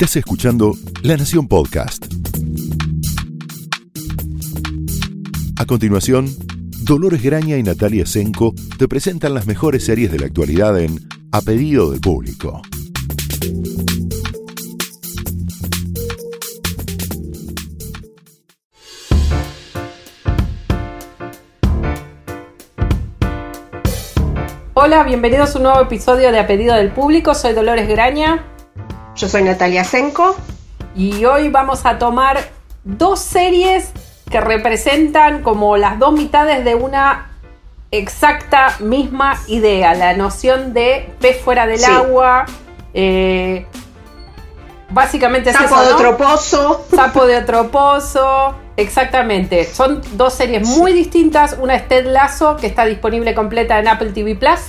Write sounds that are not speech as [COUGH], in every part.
Estás escuchando La Nación Podcast. A continuación, Dolores Graña y Natalia Senko te presentan las mejores series de la actualidad en A del Público. Hola, bienvenidos a un nuevo episodio de A del Público. Soy Dolores Graña. Yo soy Natalia Senko. Y hoy vamos a tomar dos series que representan como las dos mitades de una exacta misma idea. La noción de pez fuera del agua. Eh, básicamente Sapo es eso, de ¿no? otro pozo. Sapo de otro pozo. Exactamente. Son dos series muy distintas. Una es Ted Lasso, que está disponible completa en Apple TV Plus.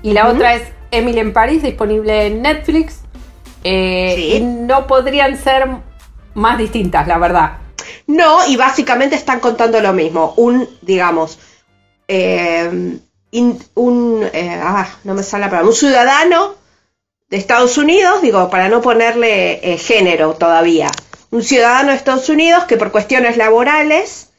Y la otra es Emily en París, disponible en Netflix. Eh, Sí. Y no podrían ser más distintas, la verdad. No, y básicamente están contando lo mismo. Un, digamos, eh, in- un, eh, ah, no me sale la palabra, un ciudadano de Estados Unidos, digo, para no ponerle eh, género todavía. Un ciudadano de Estados Unidos que por cuestiones laborales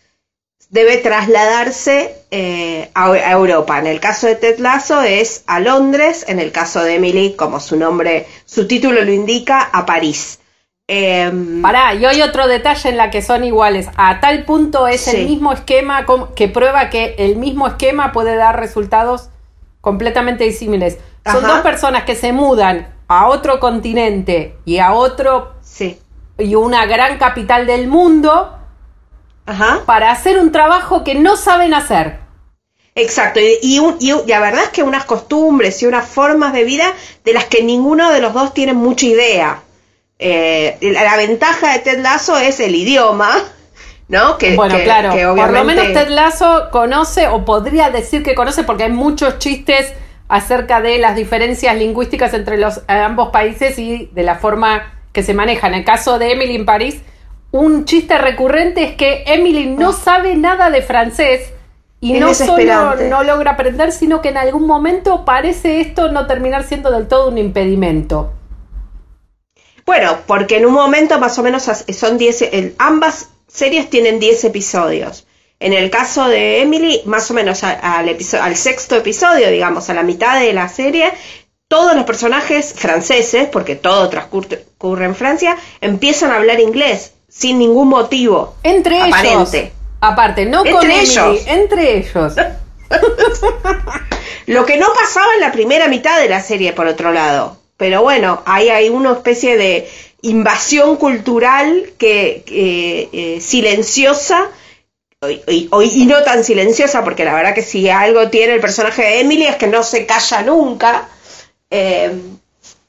debe trasladarse eh, a, a Europa. En el caso de Ted Lasso es a Londres, en el caso de Emily, como su nombre, su título lo indica, a París. Em, Pará, y hay otro detalle en la que son iguales. A tal punto es Sí. el mismo esquema que prueba que el mismo esquema puede dar resultados completamente disímiles. Son Ajá. dos personas que se mudan a otro continente y a otro sí. y una gran capital del mundo Ajá. para hacer un trabajo que no saben hacer. Exacto, y, y un- y la verdad es que unas costumbres y unas formas de vida de las que ninguno de los dos tiene mucha idea. Eh, la, la ventaja de Ted Lasso es el idioma, ¿no? Que, Bueno, que- claro, que por lo menos Ted Lasso conoce o podría decir que conoce porque hay muchos chistes acerca de las diferencias lingüísticas entre los eh, ambos países y de la forma que se manejan. En el caso de Emily en París, un chiste recurrente es que Emily no sabe nada de francés y Es no solo no logra aprender, sino que en algún momento parece esto no terminar siendo del todo un impedimento. Bueno, porque en un momento más o menos son 10, el- ambas series tienen 10 episodios. En el caso de Emily, más o menos al, sexto episodio, digamos, a la mitad de la serie, todos los personajes franceses, porque todo transcurre en Francia, empiezan a hablar inglés sin ningún motivo. Entre Aparente. ellos. Aparte, no con Emily, ellos. entre ellos. [LAUGHS] Lo que no pasaba en la primera mitad de la serie, por otro lado. Pero bueno, ahí hay una especie de invasión cultural que, eh, silenciosa y, y- y no tan silenciosa, porque la verdad que si algo tiene el personaje de Emily es que no se calla nunca. Eh,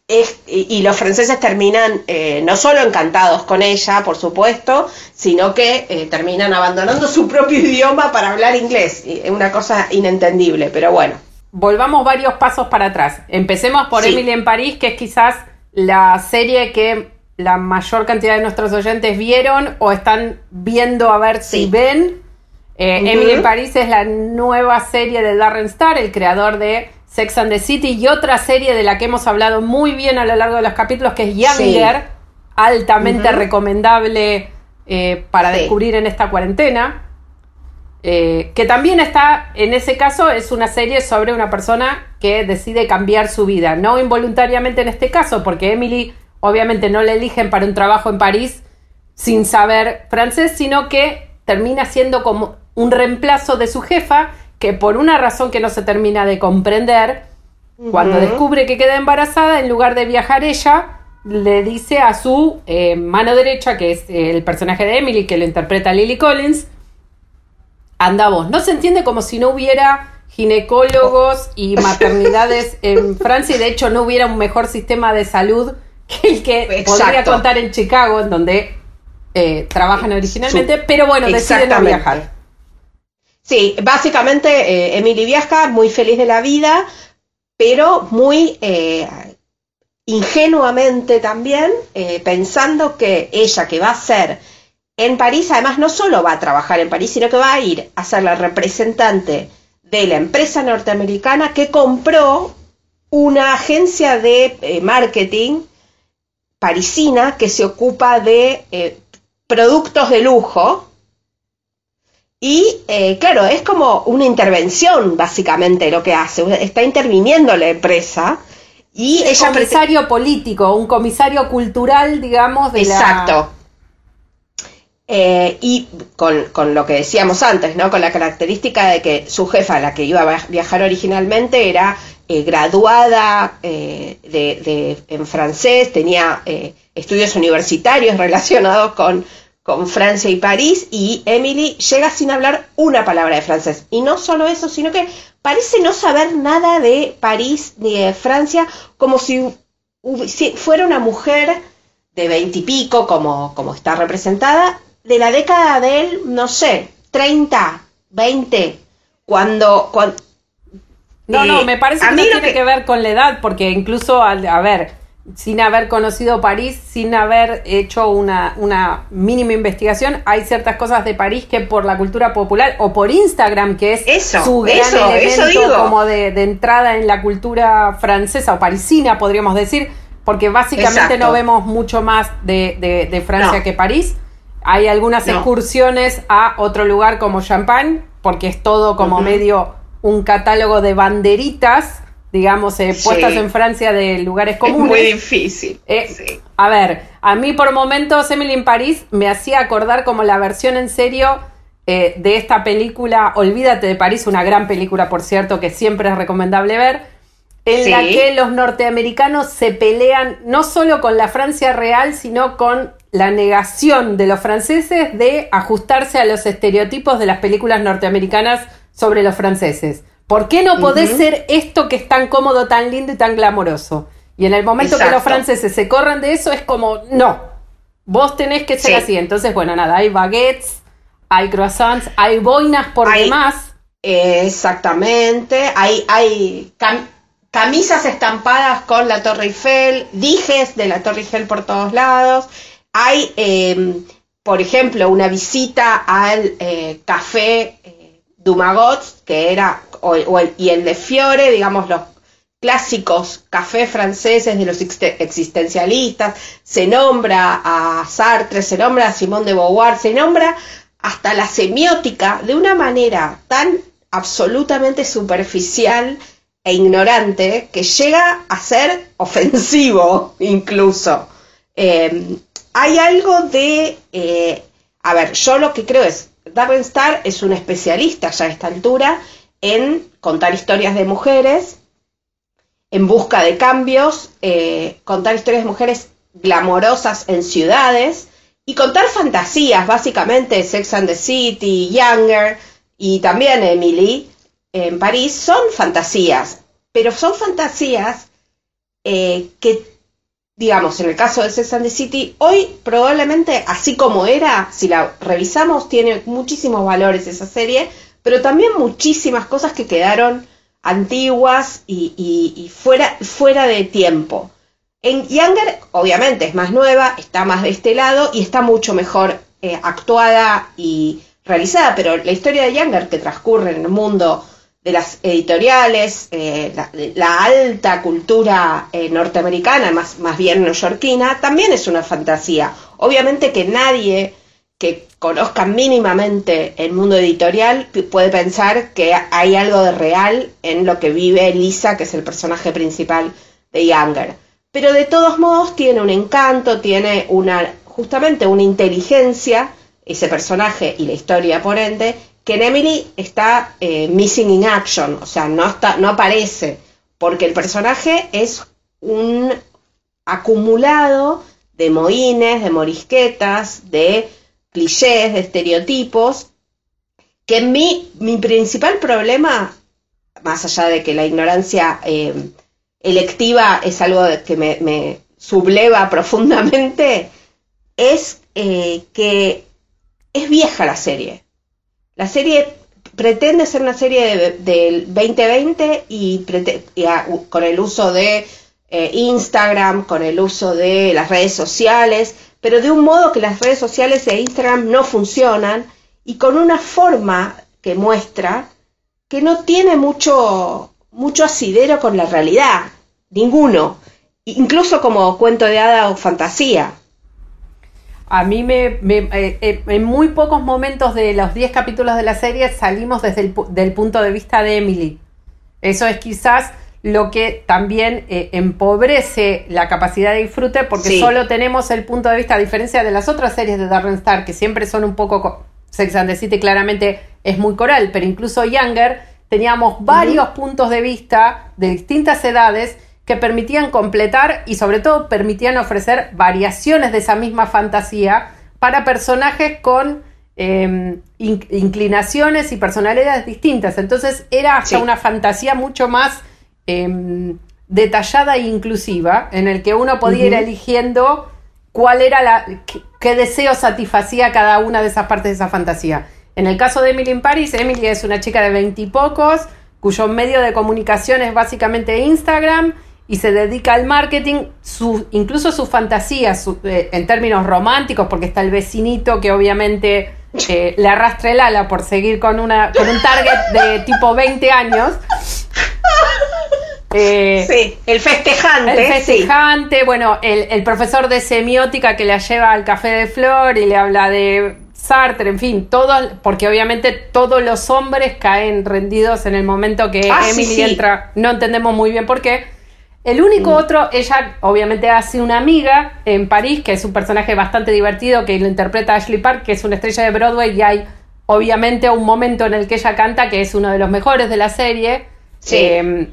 es- y, y los franceses terminan eh, no solo encantados con ella, por supuesto, sino que eh, terminan abandonando su propio idioma para hablar inglés. Es una cosa inentendible, pero bueno. Volvamos varios pasos para atrás. Empecemos por Sí. Emily en París, que es quizás la serie que la mayor cantidad de nuestros oyentes vieron o están viendo a ver si ven. Eh. Emily en París es la nueva serie de Darren Star, el creador de Sex and the City y otra serie de la que hemos hablado muy bien a lo largo de los capítulos, que es Younger, altamente recomendable eh, para Sí. descubrir en esta cuarentena. Eh, que también está, en ese caso, es una serie sobre una persona que decide cambiar su vida. No involuntariamente en este caso, porque Emily obviamente no le eligen para un trabajo en París sin saber francés, sino que termina siendo como un reemplazo de su jefa, que por una razón que no se termina de comprender, cuando descubre que queda embarazada, en lugar de viajar ella, le dice a su eh, mano derecha, que es el personaje de Emily, que lo interpreta Lily Collins, anda vos. No se entiende como si no hubiera ginecólogos y maternidades [LAUGHS] en Francia y de hecho no hubiera un mejor sistema de salud que el que Exacto. podría contar en Chicago, en donde eh, trabajan originalmente, pero bueno, deciden no viajar. Sí, básicamente eh, Emily viaja muy feliz de la vida, pero muy eh, ingenuamente también, eh, pensando que ella que va a ser en París, además no solo va a trabajar en París, sino que va a ir a ser la representante de la empresa norteamericana que compró una agencia de eh, marketing parisina que se ocupa de productos de lujo. Y eh, claro, es como una intervención básicamente lo que hace. Está interviniendo la empresa. Y un comisario político, un comisario cultural, digamos, de Exacto. Eh, y con, lo que decíamos antes, ¿no? Con la característica de que su jefa, la que iba a viajar originalmente, era eh, graduada eh, de, en francés, tenía estudios universitarios [LAUGHS] relacionados con, con Francia y París, y Emily llega sin hablar una palabra de francés. Y no solo eso, sino que parece no saber nada de París ni de Francia, como si, fuera una mujer de veintipico, como, como está representada, de la década del, no sé, 30, 20, cuando... cuando no, no, me parece que no tiene que... ver con la edad, porque incluso, a ver, sin haber conocido París, sin haber hecho una, una, mínima investigación, hay ciertas cosas de París que por la cultura popular o por Instagram, que es su gran elemento como de, entrada en la cultura francesa o parisina, podríamos decir, porque básicamente no vemos mucho más de, de, Francia que París. Hay algunas excursiones a otro lugar como Champagne, porque es todo como medio un catálogo de banderitas, digamos, eh, puestas en Francia de lugares comunes. Es muy difícil. Eh, a ver, a mí por momentos Emily en París me hacía acordar como la versión en serio eh, de esta película Olvídate de París, una gran película, por cierto, que siempre es recomendable ver, en la que los norteamericanos se pelean no solo con la Francia real, sino con la negación de los franceses de ajustarse a los estereotipos de las películas norteamericanas sobre los franceses. ¿Por qué no podés ser esto que es tan cómodo, tan lindo y tan glamoroso? Y en el momento que los franceses se corren de eso, es como, no, vos tenés que ser así. Entonces, bueno, nada, hay baguettes, hay croissants, hay boinas por demás. Exactamente, hay, hay camisas estampadas con la Torre Eiffel, dijes de la Torre Eiffel por todos lados. Hay, em, por ejemplo, una visita al eh, café eh, Dumagot, que era, y el de Fiore, digamos, los clásicos cafés franceses de los existencialistas, se nombra a Sartre, se nombra a Simón de Beauvoir, se nombra hasta la semiótica de una manera tan absolutamente superficial e ignorante que llega a ser ofensivo [LAUGHS] incluso. Em, hay algo de, eh, a ver, yo lo que creo es, Darren Star es un especialista ya a esta altura en contar historias de mujeres, en busca de cambios, eh, contar historias de mujeres glamorosas en ciudades y contar fantasías, básicamente Sex and the City, Younger y también Emily en París, son fantasías, pero son fantasías eh, que digamos, en el caso de Sex City, hoy probablemente, así como era, si la revisamos, tiene muchísimos valores esa serie, pero también muchísimas cosas que quedaron antiguas y, fuera, fuera de tiempo. En Younger, obviamente, es más nueva, está más de este lado y está mucho mejor eh, actuada y realizada, pero la historia de Younger, que transcurre en el mundo de las editoriales, eh, la, alta cultura eh, norteamericana, más, más bien neoyorquina, también es una fantasía. Obviamente que nadie que conozca mínimamente el mundo editorial puede pensar que hay algo de real en lo que vive Lisa, que es el personaje principal de Younger. Pero de todos modos tiene un encanto, tiene una justamente una inteligencia, ese personaje y la historia por ende, que en Emily está eh, missing in action, o sea, no, está, no aparece, porque el personaje es un acumulado de moines, de morisquetas, de clichés, de estereotipos, que mi, mi principal problema, más allá de que la ignorancia eh, electiva es algo que me, subleva [LAUGHS] profundamente, es eh, que es vieja la serie. La serie pretende ser una serie del 2020 y, con el uso de eh, Instagram, con el uso de las redes sociales, pero de un modo que las redes sociales e Instagram no funcionan y con una forma que muestra que no tiene mucho, mucho asidero con la realidad, ninguno. incluso como cuento de hada o fantasía. A mí me, eh, eh, en muy pocos momentos de los 10 capítulos de la serie salimos desde el del punto de vista de Emily. Eso es quizás lo que también eh, empobrece la capacidad de disfrute porque solo tenemos el punto de vista, a diferencia de las otras series de Darren Star, que siempre son un poco... Sex and the City claramente es muy coral, pero incluso Younger teníamos varios puntos de vista de distintas edades que permitían completar y sobre todo permitían ofrecer variaciones de esa misma fantasía para personajes con em, inclinaciones y personalidades distintas. Entonces era hasta una fantasía mucho más em, detallada e inclusiva, en el que uno podía ir eligiendo cuál era la. Qué, deseo satisfacía cada una de esas partes de esa fantasía. En el caso de Emily in Paris, Emily es una chica de veintipocos, cuyo medio de comunicación es básicamente Instagram y se dedica al marketing, su, incluso sus fantasías eh, en términos románticos, porque está el vecinito que obviamente eh, le arrastra el ala por seguir con, una, con un target de tipo 20 años. [LAUGHS] Eh, sí, el festejante. El festejante, bueno, el, el, profesor de semiótica que la lleva al café de flor y le habla de Sartre, en fin, todo, porque obviamente todos los hombres caen rendidos en el momento que ah, Emily entra, no entendemos muy bien por qué el único mm. otro, ella obviamente hace una amiga en París, que es un personaje bastante divertido, que lo interpreta Ashley Park, que es una estrella de Broadway, y hay obviamente un momento en el que ella canta, que es uno de los mejores de la serie. Em,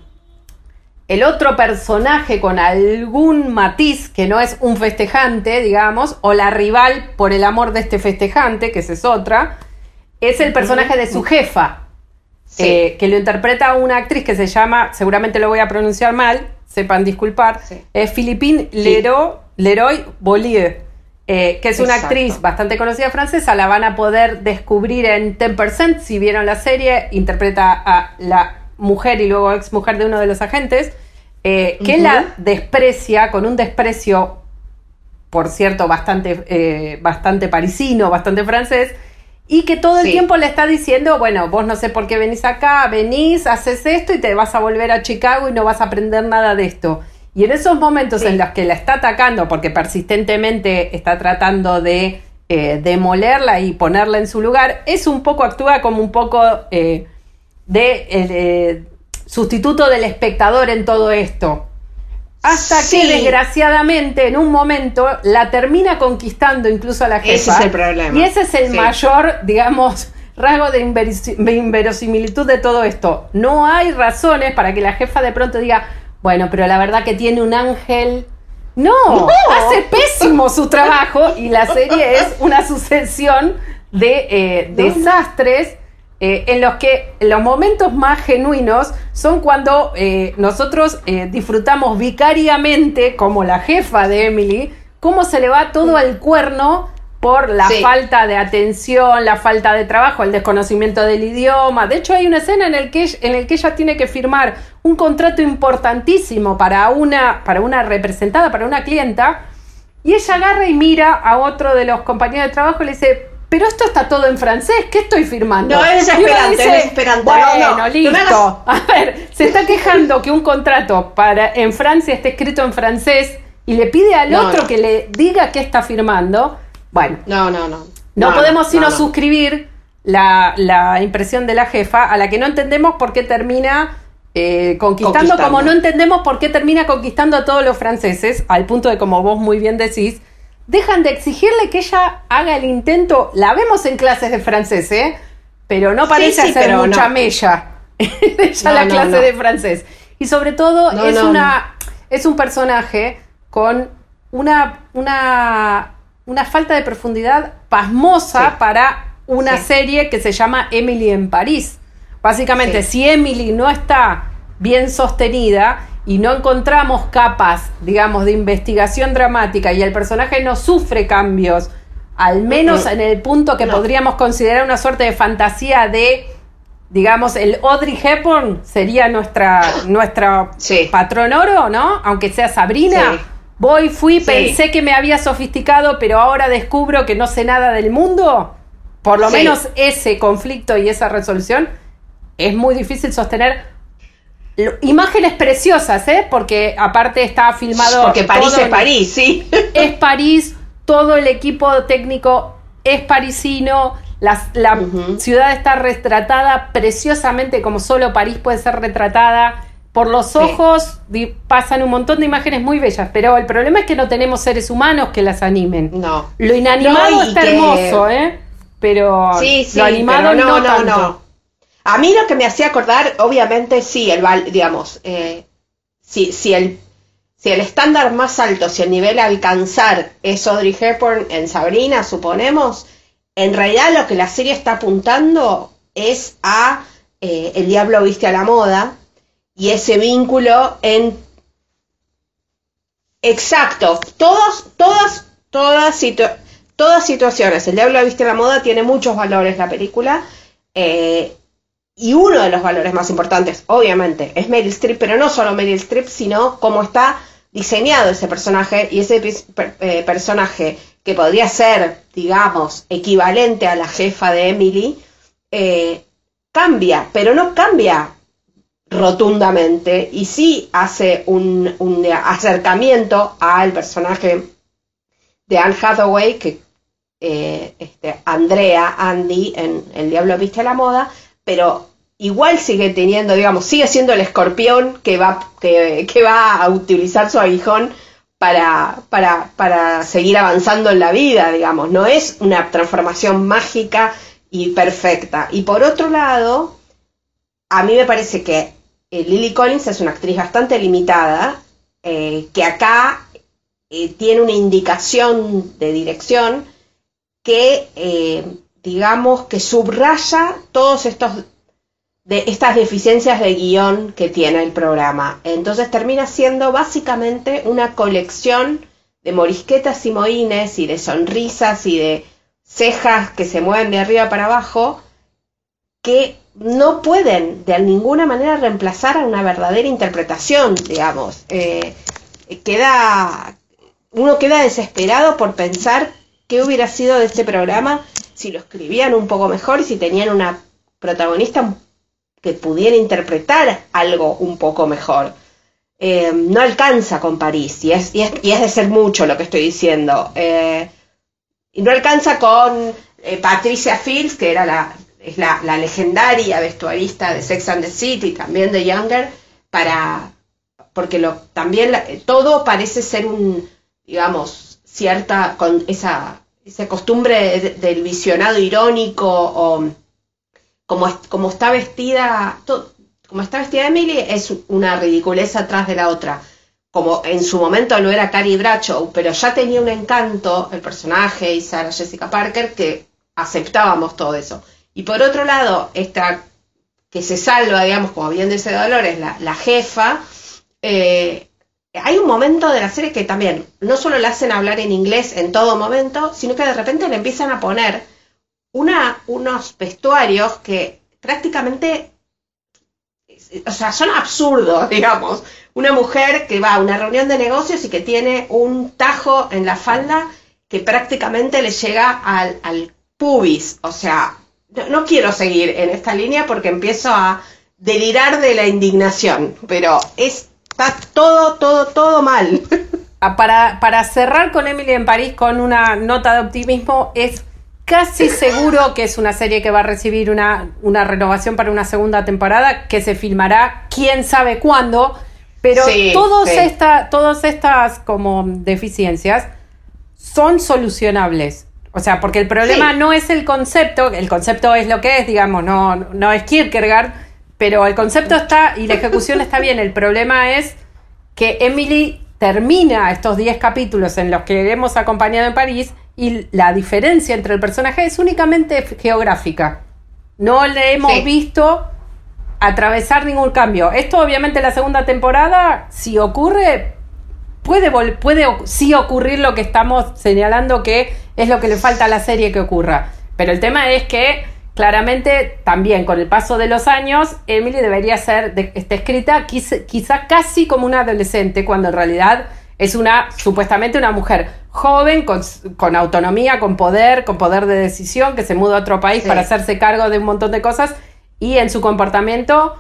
el otro personaje con algún matiz, que no es un festejante, digamos, o la rival por el amor de este festejante, que esa es otra, es el personaje de su jefa, eh, que lo interpreta una actriz que se llama, seguramente lo voy a pronunciar mal, sepan disculpar, es Philippine Leroy, Leroy Bollier, eh, que es una actriz bastante conocida francesa, la van a poder descubrir en 10%, si vieron la serie, interpreta a la mujer y luego ex mujer de uno de los agentes, eh, que la desprecia con un desprecio, por cierto, bastante, eh, bastante parisino, bastante francés, y que todo el tiempo le está diciendo, bueno, vos no sé por qué venís acá, venís, haces esto y te vas a volver a Chicago y no vas a aprender nada de esto. Y en esos momentos en los que la está atacando, porque persistentemente está tratando de eh, demolerla y ponerla en su lugar, es un poco, actúa como un poco eh, de eh, sustituto del espectador en todo esto. Hasta que desgraciadamente en un momento la termina conquistando incluso a la jefa. Ese es el problema. Y ese es el mayor, digamos, rasgo de, inverosimilitud de todo esto. No hay razones para que la jefa de pronto diga, bueno, pero la verdad que tiene un ángel. No, hace pésimo su trabajo y la serie es una sucesión de eh, desastres eh, en los que los momentos más genuinos son cuando eh, nosotros eh, disfrutamos vicariamente, como la jefa de Emily, cómo se le va todo al cuerno por la falta de atención, la falta de trabajo, el desconocimiento del idioma. De hecho, hay una escena en el que, en el que ella tiene que firmar un contrato importantísimo para una, para una representada, para una clienta, y ella agarra y mira a otro de los compañeros de trabajo y le dice, pero esto está todo en francés, ¿qué estoy firmando? No, es desesperante, es desesperante. Bueno, listo. [LAUGHS] A ver, se está quejando que un contrato para en Francia esté escrito en francés y le pide al otro que le diga qué está firmando. Bueno. No, no, no. No, podemos sino suscribir la, la, impresión de la jefa, a la que no entendemos por qué termina eh, conquistando, como no entendemos por qué termina conquistando a todos los franceses, al punto de, como vos muy bien decís, dejan de exigirle que ella haga el intento. La vemos en clases de francés, ¿eh? Pero no parece hacer mucha mella [LAUGHS] ella la clase de francés. Y sobre todo es una es un personaje con una, una, una falta de profundidad pasmosa para una serie que se llama Emily en París. Básicamente, si Emily no está bien sostenida, y no encontramos capas, digamos, de investigación dramática y el personaje no sufre cambios, al menos en el punto que podríamos considerar una suerte de fantasía de, digamos, el Audrey Hepburn sería nuestra, nuestra patrón oro, ¿no? Aunque sea Sabrina. Voy, fui, pensé que me había sofisticado, pero ahora descubro que no sé nada del mundo. Por lo menos ese conflicto y esa resolución es muy difícil sostener imágenes preciosas, ¿eh? Porque aparte está filmado. Porque París es París, sí. Es París, todo el equipo técnico es parisino. La, ciudad está retratada preciosamente como solo París puede ser retratada. Por los ojos pasan un montón de imágenes muy bellas, pero el problema es que no tenemos seres humanos que las animen. No. Lo inanimado está hermoso, ¿eh? Pero lo animado no, no, no, A mí lo que me hacía acordar, obviamente, sí, el digamos, eh, si, si el si el estándar más alto, si el nivel a alcanzar es Audrey Hepburn en Sabrina, suponemos, en realidad lo que la serie está apuntando es a eh, El Diablo Viste a la Moda y ese vínculo en... Exacto, todos, todas, todas, todas situaciones. El Diablo Viste a la Moda tiene muchos valores la película. Eh, y uno de los valores más importantes, obviamente, es Meryl Streep, pero no solo Meryl Streep, sino cómo está diseñado ese personaje y ese eh, personaje que podría ser, digamos, equivalente a la jefa de Emily, eh, cambia, pero no cambia rotundamente y sí hace un, un acercamiento al personaje de Anne Hathaway, que eh, este, Andrea, Andy, en El Diablo Viste la Moda, pero igual sigue teniendo, digamos, sigue siendo el escorpión que va, que, va a utilizar su aguijón para, para, para seguir avanzando en la vida, digamos, no es una transformación mágica y perfecta. Y por otro lado, a mí me parece que eh, Lily Collins es una actriz bastante limitada, eh, que acá eh, tiene una indicación de dirección que, digamos, que subraya todos estos de estas deficiencias de guion que tiene el programa. Entonces termina siendo básicamente una colección de morisquetas y moines y de sonrisas y de cejas que se mueven de arriba para abajo que no pueden de ninguna manera reemplazar a una verdadera interpretación, digamos. Eh, queda, uno queda desesperado por pensar qué hubiera sido de este programa si lo escribían un poco mejor y si tenían una protagonista que pudiera interpretar algo un poco mejor. Eh, no alcanza con París, y es, y, es, de ser mucho lo que estoy diciendo. Eh, y no alcanza con Patricia Fields, que era la, es la, legendaria vestuarista de Sex and the City, también de Younger, para, porque lo, también todo parece ser un, digamos, cierta, con esa, esa costumbre del visionado irónico o como, como está vestida, como está vestida Emily, es una ridiculez atrás de la otra. Como en su momento lo era Carrie Bradshaw, pero ya tenía un encanto el personaje y Sarah Jessica Parker que aceptábamos todo eso. Y por otro lado, esta que se salva, digamos, como bien dice Dolores, la, la jefa, eh, hay un momento de la serie que también no solo la hacen hablar en inglés en todo momento, sino que de repente le empiezan a poner unos vestuarios que prácticamente, o sea, son absurdos, [LAUGHS] digamos. Una mujer que va a una reunión de negocios y que tiene un tajo en la falda que prácticamente le llega al, al pubis, o sea, no, quiero seguir en esta línea porque empiezo a delirar de la indignación, pero está todo, todo, todo mal. Ah, para, para cerrar con Emily en París con una nota de optimismo, es casi seguro que es una serie que va a recibir una, una renovación para una segunda temporada que se filmará quién sabe cuándo, pero todos todas estas como deficiencias son solucionables. O sea, porque el problema no es el concepto, el concepto es lo que es, digamos, no, no es Kierkegaard, pero el concepto está y la ejecución está bien. El problema es que Emily termina estos 10 capítulos en los que hemos acompañado en París y la diferencia entre el personaje es únicamente geográfica. No le hemos visto atravesar ningún cambio. Esto obviamente en la segunda temporada, si ocurre, puede, puede sí ocurrir lo que estamos señalando que es lo que le falta a la serie que ocurra. Pero el tema es que claramente también con el paso de los años, Emily debería ser está escrita quizá, casi como una adolescente, cuando en realidad es una, supuestamente una mujer joven, con, autonomía, con poder, con poder de decisión, que se muda a otro país para hacerse cargo de un montón de cosas y en su comportamiento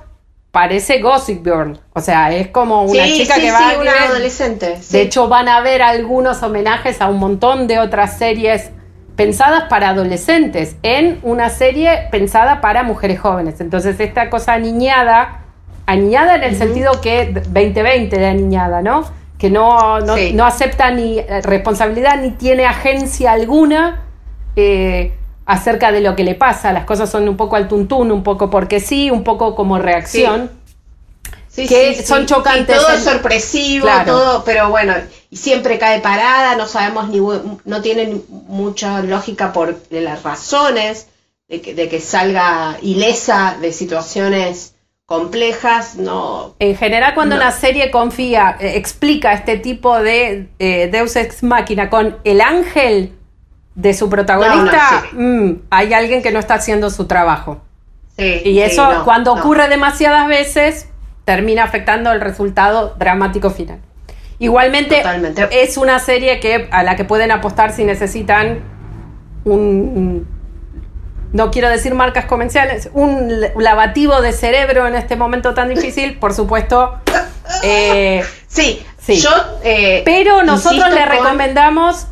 parece Gossip Girl. O sea, es como una Sí, chica sí, que sí, va a una adolescente. De hecho, van a ver algunos homenajes a un montón de otras series pensadas para adolescentes en una serie pensada para mujeres jóvenes. Entonces, esta cosa aniñada, aniñada en el sentido que 2020 de aniñada, ¿no? Que no, no, Sí. no acepta ni eh, responsabilidad ni tiene agencia alguna eh, acerca de lo que le pasa. Las cosas son un poco al tuntún, un poco porque sí, un poco como reacción. Sí, que son chocantes todo en- es sorpresivo, Claro. todo, pero bueno, y siempre cae parada, no sabemos ni, no tienen mucha lógica por las razones de que, de que salga ilesa de situaciones complejas, no. En general, cuando No. una serie confía, eh, explica este tipo de eh, Deus ex máquina con el ángel de su protagonista, No, no, mm, hay alguien que no está haciendo su trabajo. Sí, Y eso, cuando ocurre demasiadas veces, termina afectando el resultado dramático final. Igualmente, Totalmente. es una serie que, a la que pueden apostar si necesitan un. No quiero decir marcas comerciales, un lavativo de cerebro en este momento tan difícil, por supuesto. [LAUGHS] eh, Sí, Sí. yo. eh, pero nosotros les con- recomendamos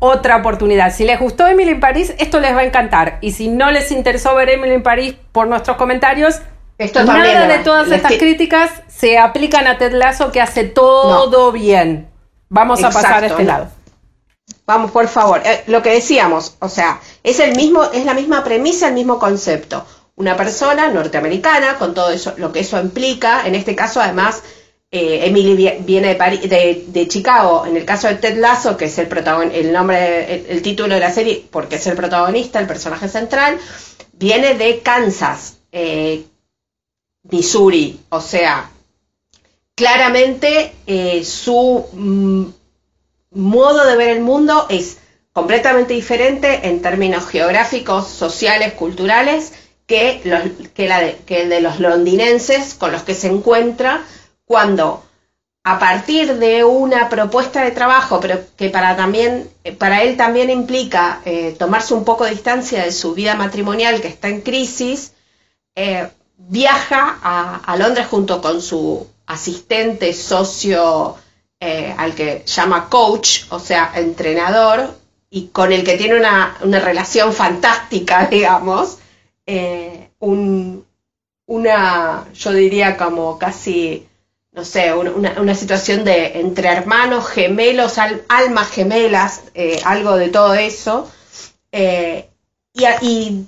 otra oportunidad. Si les gustó Emily en París, esto les va a encantar. Y si no les interesó ver Emily en París por nuestros comentarios, Esto también nada de todas Les estas ti- críticas se aplican a Ted Lasso, que hace todo bien. Vamos a pasar a este lado. Vamos, por favor. Eh, lo que decíamos, o sea, es el mismo, es la misma premisa, el mismo concepto. Una persona norteamericana, con todo eso, lo que eso implica, en este caso, además, eh, Emily vi- viene de, Pari- de, de Chicago. En el caso de Ted Lasso, que es el protagon el nombre, el, el título de la serie, porque es el protagonista, el personaje central, viene de Kansas, eh, Missouri. O sea, claramente eh, su mm, modo de ver el mundo es completamente diferente en términos geográficos, sociales, culturales, que, los- que el de los londinenses con los que se encuentra cuando a partir de una propuesta de trabajo, pero que para, también, eh, para él también implica eh, tomarse un poco de distancia de su vida matrimonial que está en crisis, viaja a, Londres junto con su asistente, socio, eh, al que llama coach, o sea, entrenador, y con el que tiene una, relación fantástica, [LAUGHS] digamos, eh, un- una, yo diría como casi, no sé, un- una, situación de entre hermanos, gemelos, al- almas gemelas, eh, algo de todo eso. y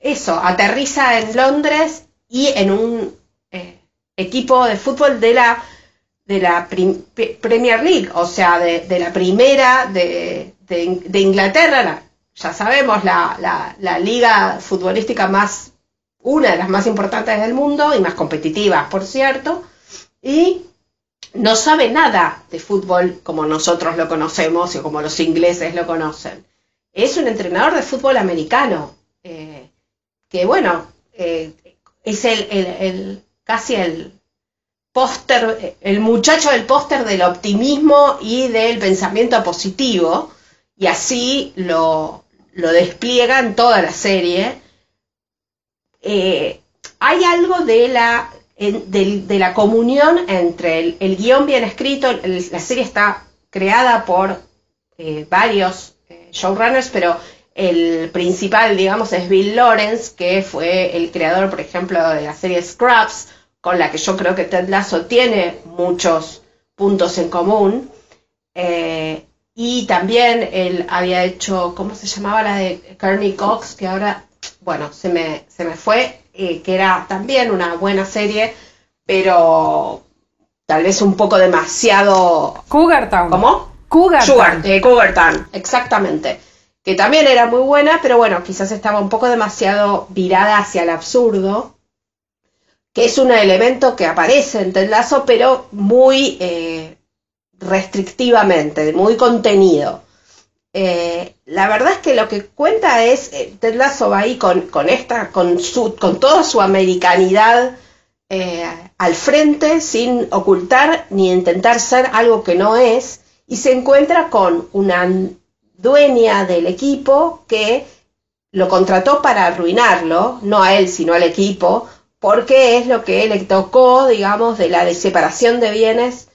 eso, aterriza en Londres y en un eh, equipo de fútbol de la, de la Premier League, o sea, de, de la primera de, de In- de Inglaterra, la- ya sabemos, la, la- liga futbolística más, una de las más importantes del mundo y más competitivas, por cierto, y no sabe nada de fútbol como nosotros lo conocemos y como los ingleses lo conocen. Es un entrenador de fútbol americano, eh, que bueno, eh, es el, el- casi el póster, el muchacho del póster del optimismo y del pensamiento positivo, y así lo, lo despliega en toda la serie. Eh, hay algo de la, de, la comunión entre el, guion bien escrito, la serie está creada por eh, varios eh, showrunners, pero el principal, digamos, es Bill Lawrence, que fue el creador, por ejemplo, de la serie Scrubs, con la que yo creo que Ted Lasso tiene muchos puntos en común. Eh, y también él había hecho, ¿cómo se llamaba la de Kearney Cox? Que ahora, bueno, se me, se me fue, eh, que era también una buena serie, pero tal vez un poco demasiado... Cougar Town. ¿Cómo? Cougar Sugar, Town. de Cougar Town, exactamente. Que también era muy buena, pero bueno, quizás estaba un poco demasiado virada hacia el absurdo, que es un elemento que aparece en Ted pero muy eh, restrictivamente, muy contenido. Eh, la verdad es que lo que cuenta es, eh, Ted va ahí con, con esta, con, su, con toda su americanidad eh, al frente, sin ocultar ni intentar ser algo que no es, y se encuentra con una dueña del equipo que lo contrató para arruinarlo, no a él, sino al equipo, porque es lo que le tocó, digamos, de la separación de bienes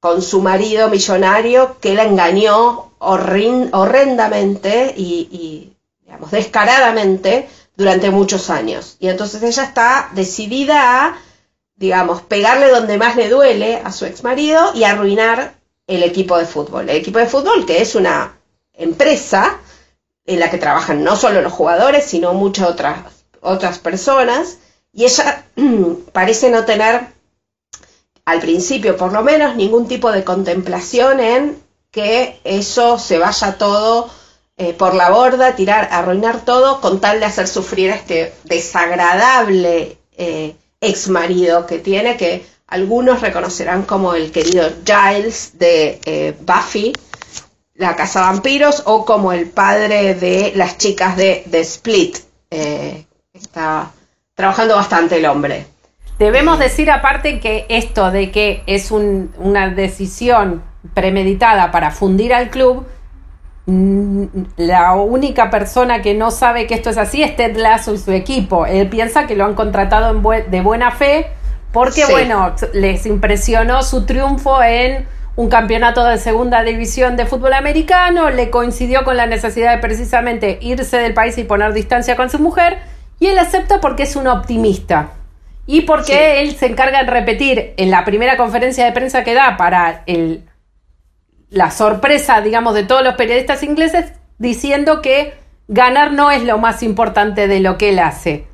con su marido millonario que la engañó horrendamente y, digamos, descaradamente durante muchos años. Y entonces ella está decidida a, digamos, pegarle donde más le duele a su ex marido y arruinar el equipo de fútbol. El equipo de fútbol, que es una empresa en la que trabajan no solo los jugadores, sino muchas otras, otras personas, y ella [CLEARS THROAT] parece no tener, al principio por lo menos, ningún tipo de contemplación en que eso se vaya todo eh, por la borda, tirar, arruinar todo, con tal de hacer sufrir a este desagradable eh, ex marido que tiene, que algunos reconocerán como el querido Giles de eh, Buffy, la Casa Vampiros, o como el padre de las chicas de The Split. está trabajando bastante el hombre. Debemos decir aparte que esto de que es una decisión premeditada para fundir al club, mm, la única persona que no sabe que esto es así es Ted Lasso y su equipo. Él piensa que lo han contratado de buena fe porque, bueno, les impresionó su triunfo en un campeonato de segunda división de fútbol americano, le coincidió con la necesidad de precisamente irse del país y poner distancia con su mujer y él acepta porque es un optimista. Y porque él se encarga de repetir en la primera conferencia de prensa que da para el, la sorpresa, digamos, de todos los periodistas ingleses, diciendo que ganar no es lo más importante de lo que él hace.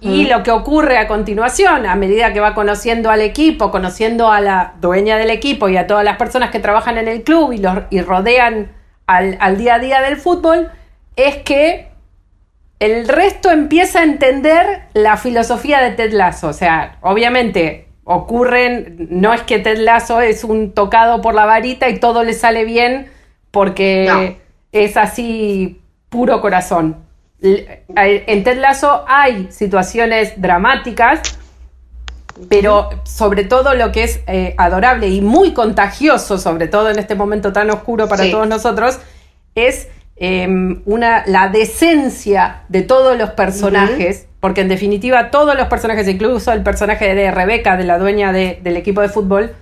Y lo que ocurre a continuación, a medida que va conociendo al equipo, conociendo a la dueña del equipo y a todas las personas que trabajan en el club y, los, y rodean al, al día a día del fútbol, es que el resto empieza a entender la filosofía de Ted Lasso. O sea, obviamente ocurren, no es que Ted Lasso es un tocado por la varita y todo le sale bien porque es así puro corazón. En Ted Lasso hay situaciones dramáticas, pero sobre todo lo que es eh, adorable y muy contagioso, sobre todo en este momento tan oscuro para todos nosotros, es Em, una, la decencia de todos los personajes, porque en definitiva todos los personajes, incluso el personaje de Rebeca, de la dueña del equipo de fútbol,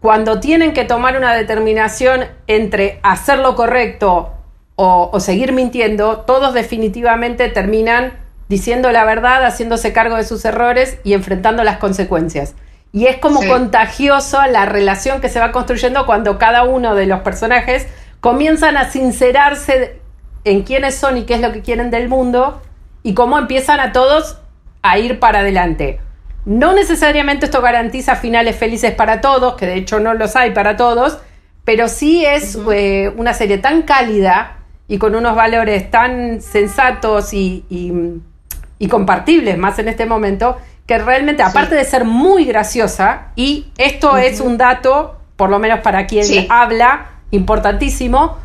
cuando tienen que tomar una determinación entre hacer lo correcto o, seguir mintiendo, todos definitivamente terminan diciendo la verdad, haciéndose cargo de sus errores y enfrentando las consecuencias. Y es como contagioso la relación que se va construyendo cuando cada uno de los personajes comienzan a sincerarse en quiénes son y qué es lo que quieren del mundo y cómo empiezan a todos a ir para adelante. No necesariamente esto garantiza finales felices para todos, que de hecho no los hay para todos, pero sí es eh, una serie tan cálida y con unos valores tan sensatos y, y, compartibles más en este momento, que realmente, aparte de ser muy graciosa, y esto es un dato, por lo menos para quien habla, importantísimo,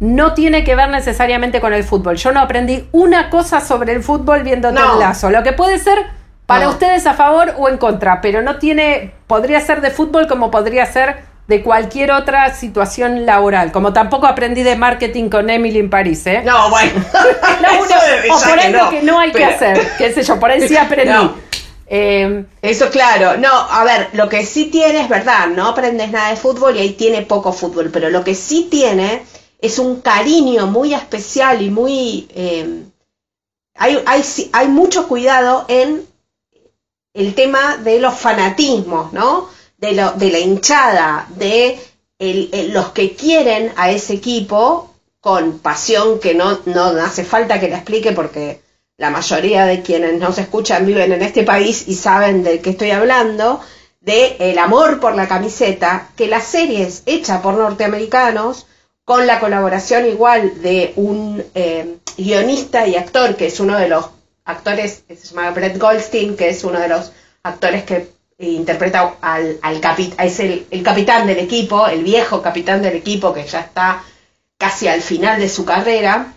no tiene que ver necesariamente con el fútbol. Yo no aprendí una cosa sobre el fútbol viendo no. Lazo. Lo que puede ser para ustedes a favor o en contra, pero no tiene, podría ser de fútbol como podría ser de cualquier otra situación laboral. Como tampoco aprendí de marketing con Emily en París, ¿eh? No, bueno. [LAUGHS] o por algo que no hay que hacer, qué sé yo, por ahí sí aprendí. Em, Eso claro, no, a ver, lo que sí tiene es verdad, no aprendes nada de fútbol y ahí tiene poco fútbol, pero lo que sí tiene es un cariño muy especial y muy... Em, hay, hay, hay mucho cuidado en el tema de los fanatismos, ¿no? De, la hinchada, de los que quieren a ese equipo con pasión que no, no hace falta que la explique porque la mayoría de quienes nos escuchan viven en este país y saben de qué estoy hablando, de el amor por la camiseta, que la serie es hecha por norteamericanos, con la colaboración igual de un eh, guionista y actor, que es uno de los actores, se llama Brett Goldstein, que es uno de los actores que interpreta al, al es el, el capitán del equipo, el viejo capitán del equipo que ya está casi al final de su carrera,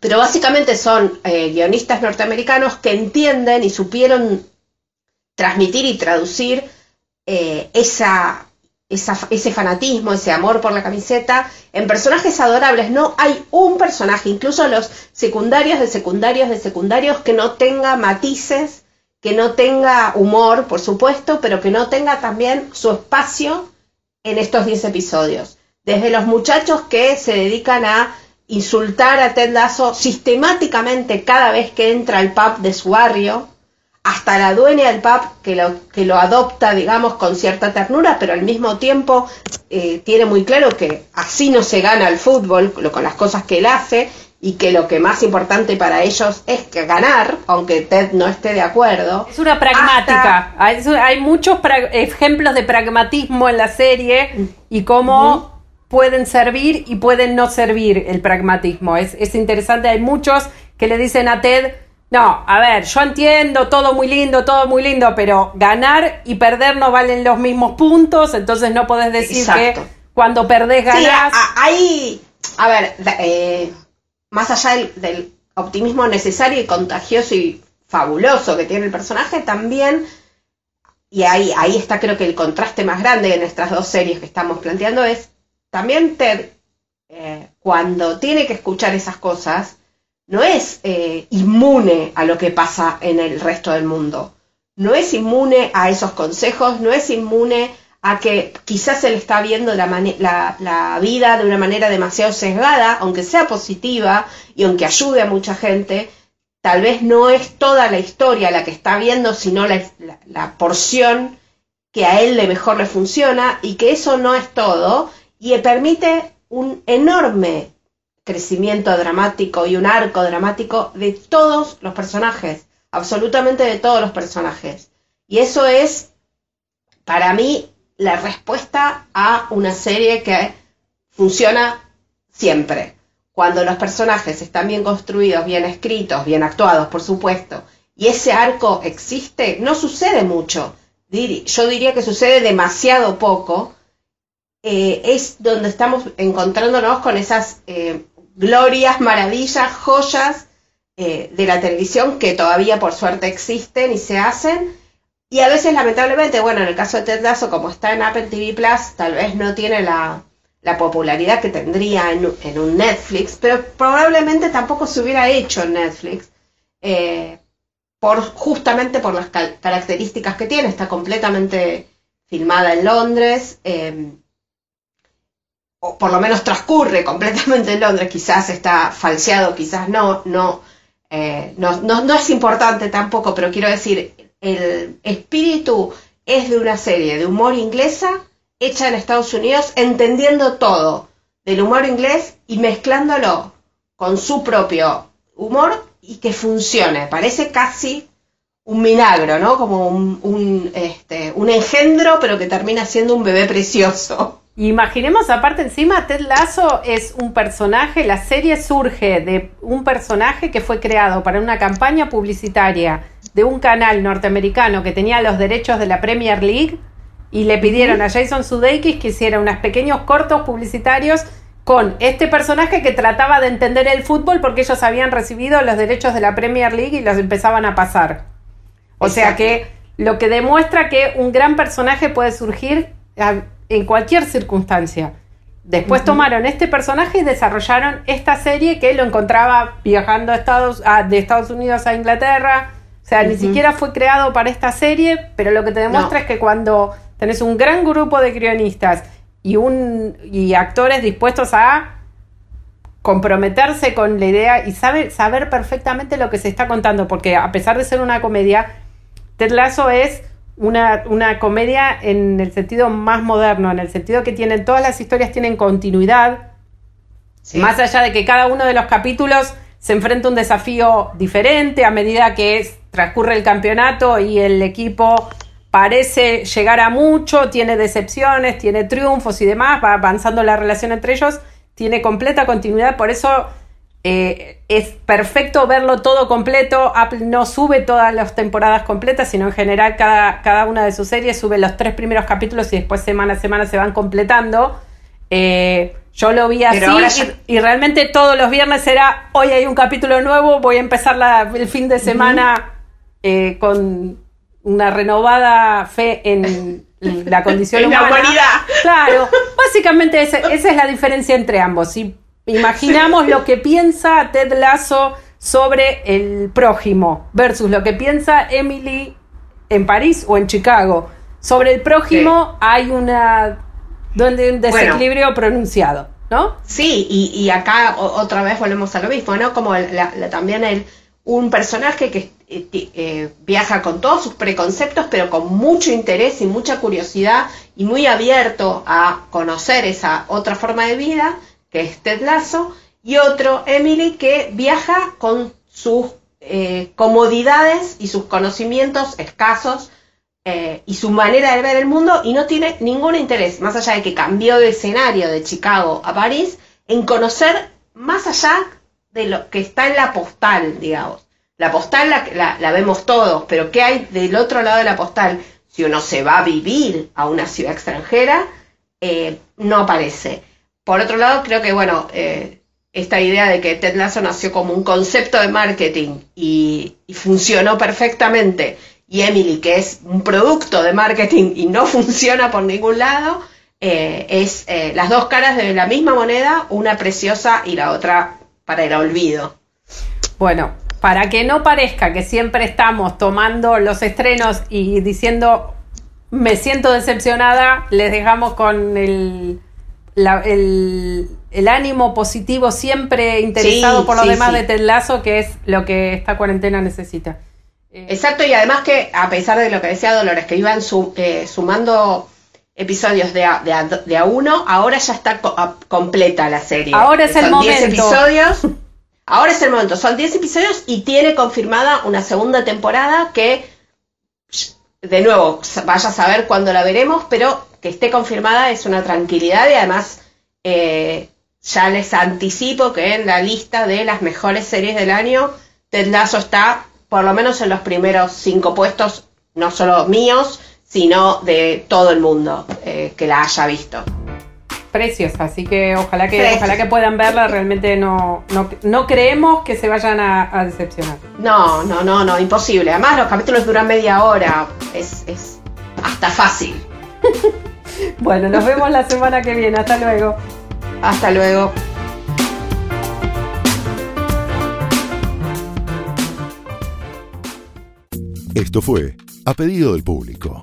pero básicamente son eh, guionistas norteamericanos que entienden y supieron transmitir y traducir eh, esa, ese fanatismo, ese amor por la camiseta en personajes adorables. No hay un personaje, incluso los secundarios de secundarios de secundarios, que no tenga matices que no tenga humor, por supuesto, pero que no tenga también su espacio en estos 10 episodios. Desde los muchachos que se dedican a insultar a Ted sistemáticamente cada vez que entra al pub de su barrio, hasta la dueña del pub que lo, que lo adopta, digamos, con cierta ternura, pero al mismo tiempo eh, tiene muy claro que así no se gana el fútbol, con las cosas que él hace, y que lo que más importante para ellos es ganar, aunque Ted no esté de acuerdo. Es una pragmática. Hay, muchos ejemplos de pragmatismo en la serie y cómo pueden servir y pueden no servir el pragmatismo. Es, es interesante, hay muchos que le dicen a Ted, no, a ver, yo entiendo, todo muy lindo, todo muy lindo, pero ganar y perder no valen los mismos puntos, entonces no podés decir que cuando perdés ganás. Sí, hay, a ver, eh, más allá del, optimismo necesario y contagioso y fabuloso que tiene el personaje, también, y ahí, ahí está creo que el contraste más grande en estas dos series que estamos planteando, es también Ted, eh, cuando tiene que escuchar esas cosas, no es eh, inmune a lo que pasa en el resto del mundo, no es inmune a esos consejos, no es inmune a que quizás él está viendo la, la, vida de una manera demasiado sesgada, aunque sea positiva y aunque ayude a mucha gente, tal vez no es toda la historia la que está viendo, sino la, la porción que a él le mejor le funciona y que eso no es todo y permite un enorme crecimiento dramático y un arco dramático de todos los personajes, absolutamente de todos los personajes. Y eso es, para mí, la respuesta a una serie que funciona siempre. Cuando los personajes están bien construidos, bien escritos, bien actuados, por supuesto, y ese arco existe, no sucede mucho. Yo diría que sucede demasiado poco. Eh, es donde estamos encontrándonos con esas eh, glorias, maravillas, joyas eh, de la televisión que todavía por suerte existen y se hacen y a veces, lamentablemente, bueno, en el caso de Ted Lasso, como está en Apple TV Plus, tal vez no tiene la, popularidad que tendría en, un Netflix, pero probablemente tampoco se hubiera hecho en Netflix, eh, por, justamente por las características que tiene. Está completamente filmada en Londres, em, o por lo menos transcurre completamente en Londres, quizás está falseado, quizás no, no, eh, no, no, no es importante tampoco, pero quiero decir, el espíritu es de una serie de humor inglesa hecha en Estados Unidos, entendiendo todo del humor inglés y mezclándolo con su propio humor y que funcione. Parece casi un milagro, ¿no? Como un, un, este, un engendro, pero que termina siendo un bebé precioso. Imaginemos aparte encima, Ted Lasso es un personaje, la serie surge de un personaje que fue creado para una campaña publicitaria de un canal norteamericano que tenía los derechos de la Premier League y le pidieron a Jason Sudeikis que hiciera unos pequeños cortos publicitarios con este personaje que trataba de entender el fútbol porque ellos habían recibido los derechos de la Premier League y los empezaban a pasar. O sea que lo que demuestra que un gran personaje puede surgir en cualquier circunstancia. Después tomaron este personaje y desarrollaron esta serie que lo encontraba viajando a Estados, de Estados Unidos a Inglaterra. O sea, ni siquiera fue creado para esta serie, pero lo que te demuestra es que cuando tenés un gran grupo de guionistas y, un, y actores dispuestos a comprometerse con la idea y saber, saber perfectamente lo que se está contando, porque a pesar de ser una comedia, Ted Lasso es una, una, comedia en el sentido más moderno, en el sentido que tienen, todas las historias tienen continuidad, más allá de que cada uno de los capítulos se enfrenta a un desafío diferente a medida que transcurre el campeonato y el equipo parece llegar a mucho, tiene decepciones, tiene triunfos y demás, va avanzando la relación entre ellos, tiene completa continuidad, por eso eh, es perfecto verlo todo completo. Apple no sube todas las temporadas completas, sino en general cada, cada una de sus series sube los tres primeros capítulos y después semana a semana se van completando. Eh, yo lo vi así y, realmente todos los viernes era, hoy hay un capítulo nuevo, voy a empezar el fin de semana eh, con una renovada fe en la condición [LAUGHS] humana. La humanidad. Claro, [LAUGHS] básicamente esa, esa es la diferencia entre ambos. Si Imaginamos lo que piensa Ted Lasso sobre el prójimo versus lo que piensa Emily en París o en Chicago. Sobre el prójimo hay una donde un desequilibrio pronunciado, ¿no? Sí, y, acá otra vez volvemos a lo mismo, ¿no? Como también el, un personaje que eh, eh, viaja con todos sus preconceptos, pero con mucho interés y mucha curiosidad y muy abierto a conocer esa otra forma de vida, que es Ted Lasso, y otro, Emily, que viaja con sus eh, comodidades y sus conocimientos escasos y su manera de ver el mundo y no tiene ningún interés, más allá de que cambió de escenario de Chicago a París, en conocer más allá de lo que está en la postal, digamos. La postal la, vemos todos, pero ¿qué hay del otro lado de la postal? Si uno se va a vivir a una ciudad extranjera, eh, no aparece. Por otro lado, creo que, bueno, eh, esta idea de que Ted Lasso nació como un concepto de marketing y funcionó perfectamente y Emily, que es un producto de marketing y no [LAUGHS] funciona por ningún lado, eh, es las dos caras de la misma moneda, una preciosa y la otra para el olvido. Bueno, para que no parezca que siempre estamos tomando los estrenos y diciendo me siento decepcionada, les dejamos con el, el, ánimo positivo siempre interesado por lo demás de Ted Lasso, que es lo que esta cuarentena necesita. Eh, Exacto, y además que a pesar de lo que decía Dolores, que iban eh, sumando episodios de a, de, a, uno, ahora ya está completa la serie. Ahora es el momento. episodios. [LAUGHS] Ahora es el momento. Son 10 episodios y tiene confirmada una segunda temporada que, de nuevo, vaya a saber cuándo la veremos, pero que esté confirmada es una tranquilidad y además eh, ya les anticipo que en la lista de las mejores series del año, Ted Lasso está por lo menos en los primeros cinco puestos, no solo míos, sino de todo el mundo eh, que la haya visto. Preciosa, así que ojalá que, ojalá que puedan verla, realmente no, no, creemos que se vayan a, decepcionar. No, no, no, no, imposible. Además los capítulos duran media hora, es, es hasta fácil. [LAUGHS] bueno, nos vemos la semana que viene, hasta luego. Hasta luego. Esto fue A Pedido del Público,